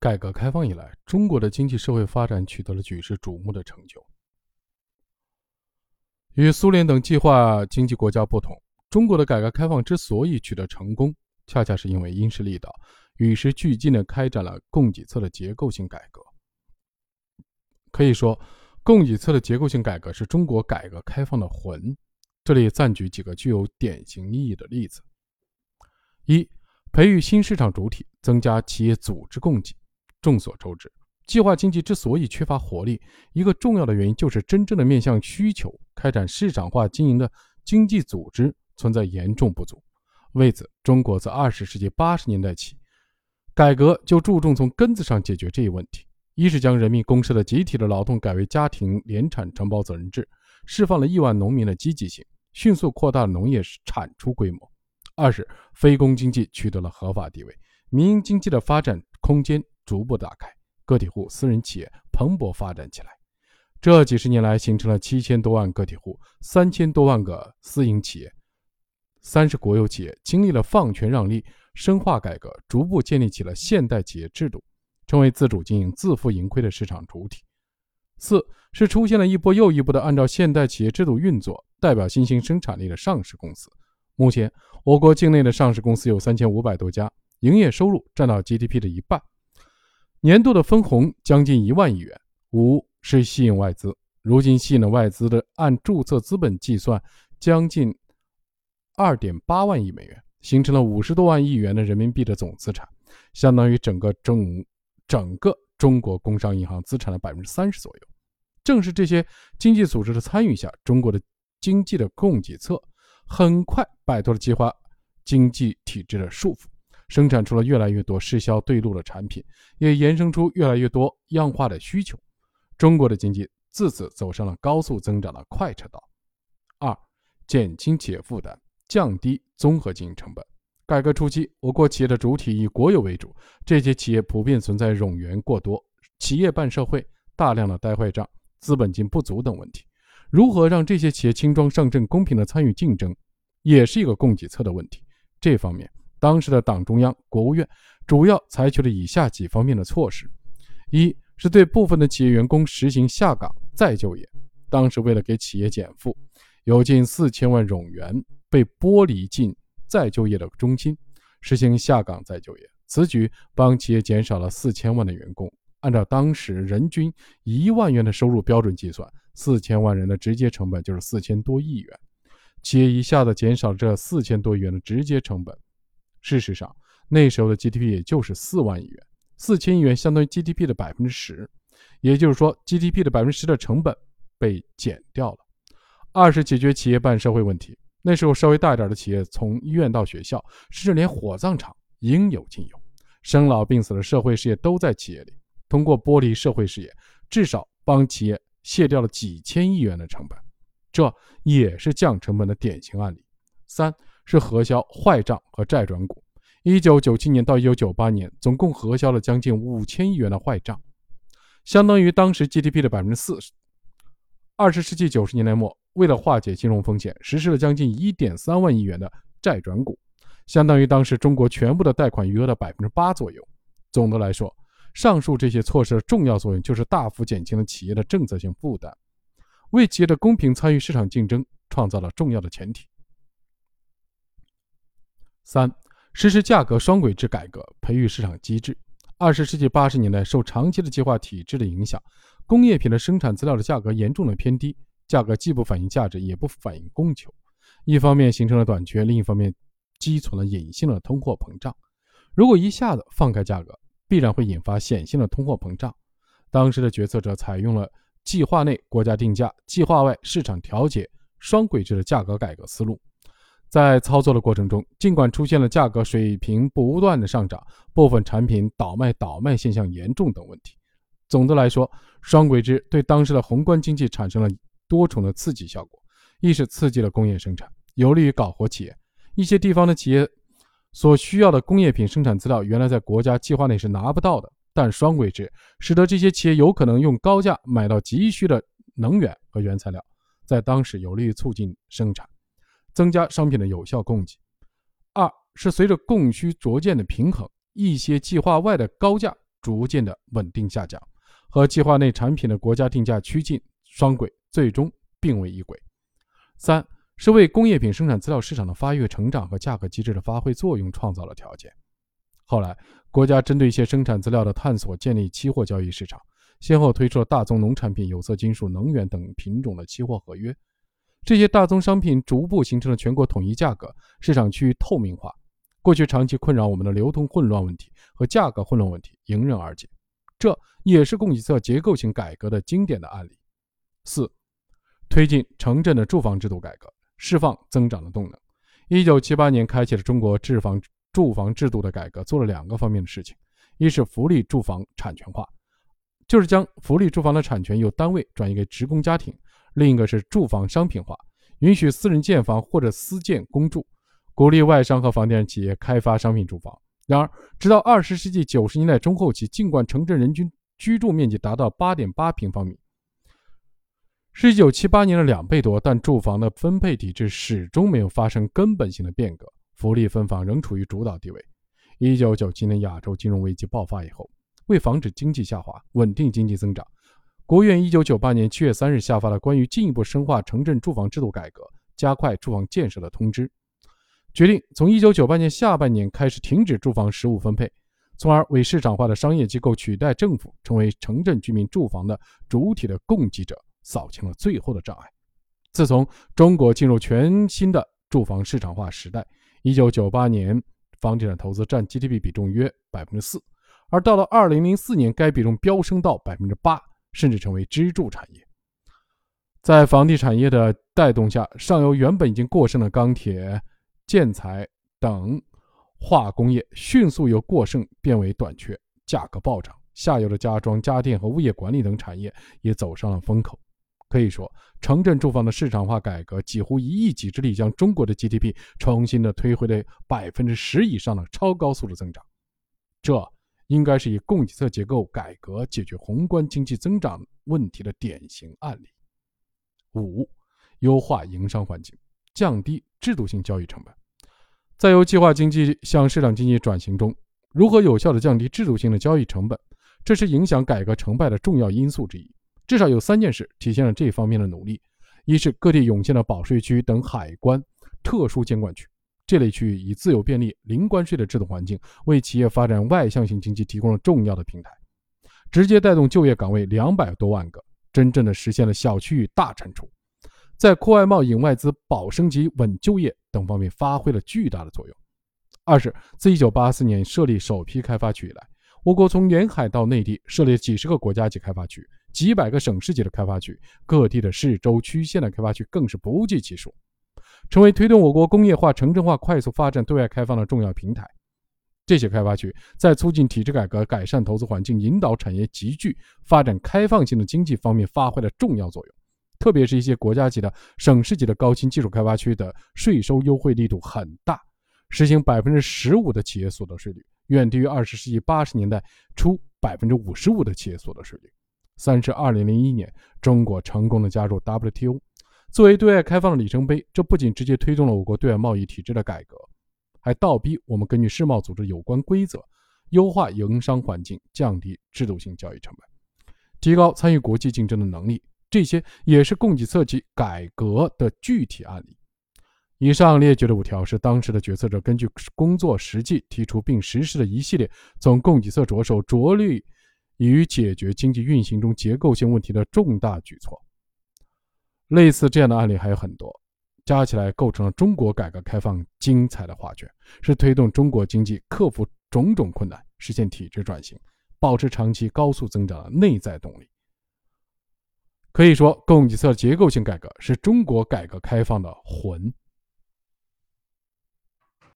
改革开放以来，中国的经济社会发展取得了举世瞩目的成就。与苏联等计划经济国家不同，中国的改革开放之所以取得成功，恰恰是因为因势利导、与时俱进地开展了供给侧的结构性改革。可以说，供给侧的结构性改革是中国改革开放的魂。这里暂举几个具有典型意义的例子：一、培育新市场主体，增加企业组织供给。众所周知，计划经济之所以缺乏活力，一个重要的原因就是真正的面向需求开展市场化经营的经济组织存在严重不足。为此，中国自二十世纪八十年代起，改革就注重从根子上解决这一问题：一是将人民公社的集体的劳动改为家庭联产承包责任制，释放了亿万农民的积极性，迅速扩大农业产出规模；二是非公经济取得了合法地位，民营经济的发展空间。逐步打开，个体户、私人企业蓬勃发展起来。这几十年来，形成了七千多万个体户、三千多万个私营企业，三十国有企业经历了放权让利、深化改革，逐步建立起了现代企业制度，成为自主经营、自负盈亏的市场主体。四是出现了一波又一波的按照现代企业制度运作、代表新兴生产力的上市公司。目前，我国境内的上市公司有三千五百多家，营业收入占到 GDP 的一半。年度的分红将近一万亿元。五是吸引外资，如今吸引了外资的按注册资本计算，将近二点八万亿美元，形成了五十多万亿元的人民币的总资产，相当于整个中整个中国工商银行资产的百分之三十左右。正是这些经济组织的参与下，中国的经济的供给侧很快摆脱了计划经济体制的束缚。生产出了越来越多适销对路的产品，也衍生出越来越多样化的需求。中国的经济自此走上了高速增长的快车道。二、减轻企业负担，降低综合经营成本。改革初期，我国企业的主体以国有为主，这些企业普遍存在冗员过多、企业办社会、大量的呆坏账、资本金不足等问题。如何让这些企业轻装上阵、公平的参与竞争，也是一个供给侧的问题。这方面。当时的党中央、国务院主要采取了以下几方面的措施：一是对部分的企业员工实行下岗再就业。当时为了给企业减负，有近四千万冗员被剥离进再就业的中心，实行下岗再就业。此举帮企业减少了四千万的员工。按照当时人均一万元的收入标准计算，四千万人的直接成本就是四千多亿元。企业一下子减少了这四千多亿元的直接成本。事实上，那时候的 GDP 也就是四万亿元，四千亿元相当于 GDP 的百分之十，也就是说，GDP 的百分之十的成本被减掉了。二是解决企业办社会问题。那时候稍微大一点的企业，从医院到学校，甚至连火葬场应有尽有，生老病死的社会事业都在企业里。通过剥离社会事业，至少帮企业卸掉了几千亿元的成本，这也是降成本的典型案例。三。是核销坏账和债转股。一九九七年到一九九八年，总共核销了将近五千亿元的坏账，相当于当时 GDP 的百分之四十。二十世纪九十年代末，为了化解金融风险，实施了将近一点三万亿元的债转股，相当于当时中国全部的贷款余额的百分之八左右。总的来说，上述这些措施的重要作用就是大幅减轻了企业的政策性负担，为企业的公平参与市场竞争创造了重要的前提。三、实施价格双轨制改革，培育市场机制。二十世纪八十年代，受长期的计划体制的影响，工业品的生产资料的价格严重的偏低，价格既不反映价值，也不反映供求。一方面形成了短缺，另一方面积存了隐性的通货膨胀。如果一下子放开价格，必然会引发显性的通货膨胀。当时的决策者采用了计划内国家定价、计划外市场调节双轨制的价格改革思路。在操作的过程中，尽管出现了价格水平不断的上涨、部分产品倒卖倒卖现象严重等问题，总的来说，双轨制对当时的宏观经济产生了多重的刺激效果：一是刺激了工业生产，有利于搞活企业；一些地方的企业所需要的工业品生产资料原来在国家计划内是拿不到的，但双轨制使得这些企业有可能用高价买到急需的能源和原材料，在当时有利于促进生产。增加商品的有效供给。二是随着供需逐渐的平衡，一些计划外的高价逐渐的稳定下降，和计划内产品的国家定价趋近双轨，最终并为一轨。三是为工业品生产资料市场的发育、成长和价格机制的发挥作用创造了条件。后来，国家针对一些生产资料的探索，建立期货交易市场，先后推出了大宗农产品、有色金属、能源等品种的期货合约。这些大宗商品逐步形成了全国统一价格，市场趋于透明化。过去长期困扰我们的流通混乱问题和价格混乱问题迎刃而解，这也是供给侧结构性改革的经典的案例。四、推进城镇的住房制度改革，释放增长的动能。一九七八年开启了中国住房住房制度的改革，做了两个方面的事情：一是福利住房产权化，就是将福利住房的产权由单位转移给职工家庭；另一个是住房商品化，允许私人建房或者私建公住。鼓励外商和房地产企业开发商品住房。然而，直到二十世纪九十年代中后期，尽管城镇人均居住面积达到八点八平方米，是一九七八年的两倍多，但住房的分配体制始终没有发生根本性的变革，福利分房仍处于主导地位。一九九七年亚洲金融危机爆发以后，为防止经济下滑、稳定经济增长，国务院一九九八年七月三日下发了关于进一步深化城镇住房制度改革、加快住房建设的通知。决定从1998年下半年开始停止住房实物分配，从而为市场化的商业机构取代政府成为城镇居民住房的主体的供给者扫清了最后的障碍。自从中国进入全新的住房市场化时代，1998年房地产投资占 GDP 比重约百分之四，而到了2004年，该比重飙升到百分之八，甚至成为支柱产业。在房地产业的带动下，上游原本已经过剩的钢铁。建材等化工业迅速由过剩变为短缺，价格暴涨。下游的家装、家电和物业管理等产业也走上了风口。可以说，城镇住房的市场化改革几乎一一己之力，将中国的 GDP 重新的推回了百分之十以上的超高速的增长。这应该是以供给侧结构改革解决宏观经济增长问题的典型案例。五、优化营商环境，降低制度性交易成本。在由计划经济向市场经济转型中，如何有效地降低制度性的交易成本，这是影响改革成败的重要因素之一。至少有三件事体现了这方面的努力：一是各地涌现的保税区等海关特殊监管区，这类区域以自由便利、零关税的制度环境，为企业发展外向型经济提供了重要的平台，直接带动就业岗位两百多万个，真正的实现了小区域大产出。在扩外贸、引外资、保升级、稳就业等方面发挥了巨大的作用。二是，自1984年设立首批开发区以来，我国从沿海到内地设立几十个国家级开发区、几百个省市级的开发区，各地的市州区县的开发区更是不计其数，成为推动我国工业化、城镇化快速发展、对外开放的重要平台。这些开发区在促进体制改革、改善投资环境、引导产业集聚、发展开放性的经济方面发挥了重要作用。特别是一些国家级的、省市级的高新技术开发区的税收优惠力度很大，实行百分之十五的企业所得税率，远低于二十世纪八十年代初百分之五十五的企业所得税率。三是二零零一年，中国成功的加入 WTO，作为对外开放的里程碑，这不仅直接推动了我国对外贸易体制的改革，还倒逼我们根据世贸组织有关规则，优化营商环境，降低制度性交易成本，提高参与国际竞争的能力。这些也是供给侧及改革的具体案例。以上列举的五条是当时的决策者根据工作实际提出并实施的一系列从供给侧着手、着力于解决经济运行中结构性问题的重大举措。类似这样的案例还有很多，加起来构成了中国改革开放精彩的画卷，是推动中国经济克服种种困难、实现体制转型、保持长期高速增长的内在动力。可以说，供给侧结构性改革是中国改革开放的魂。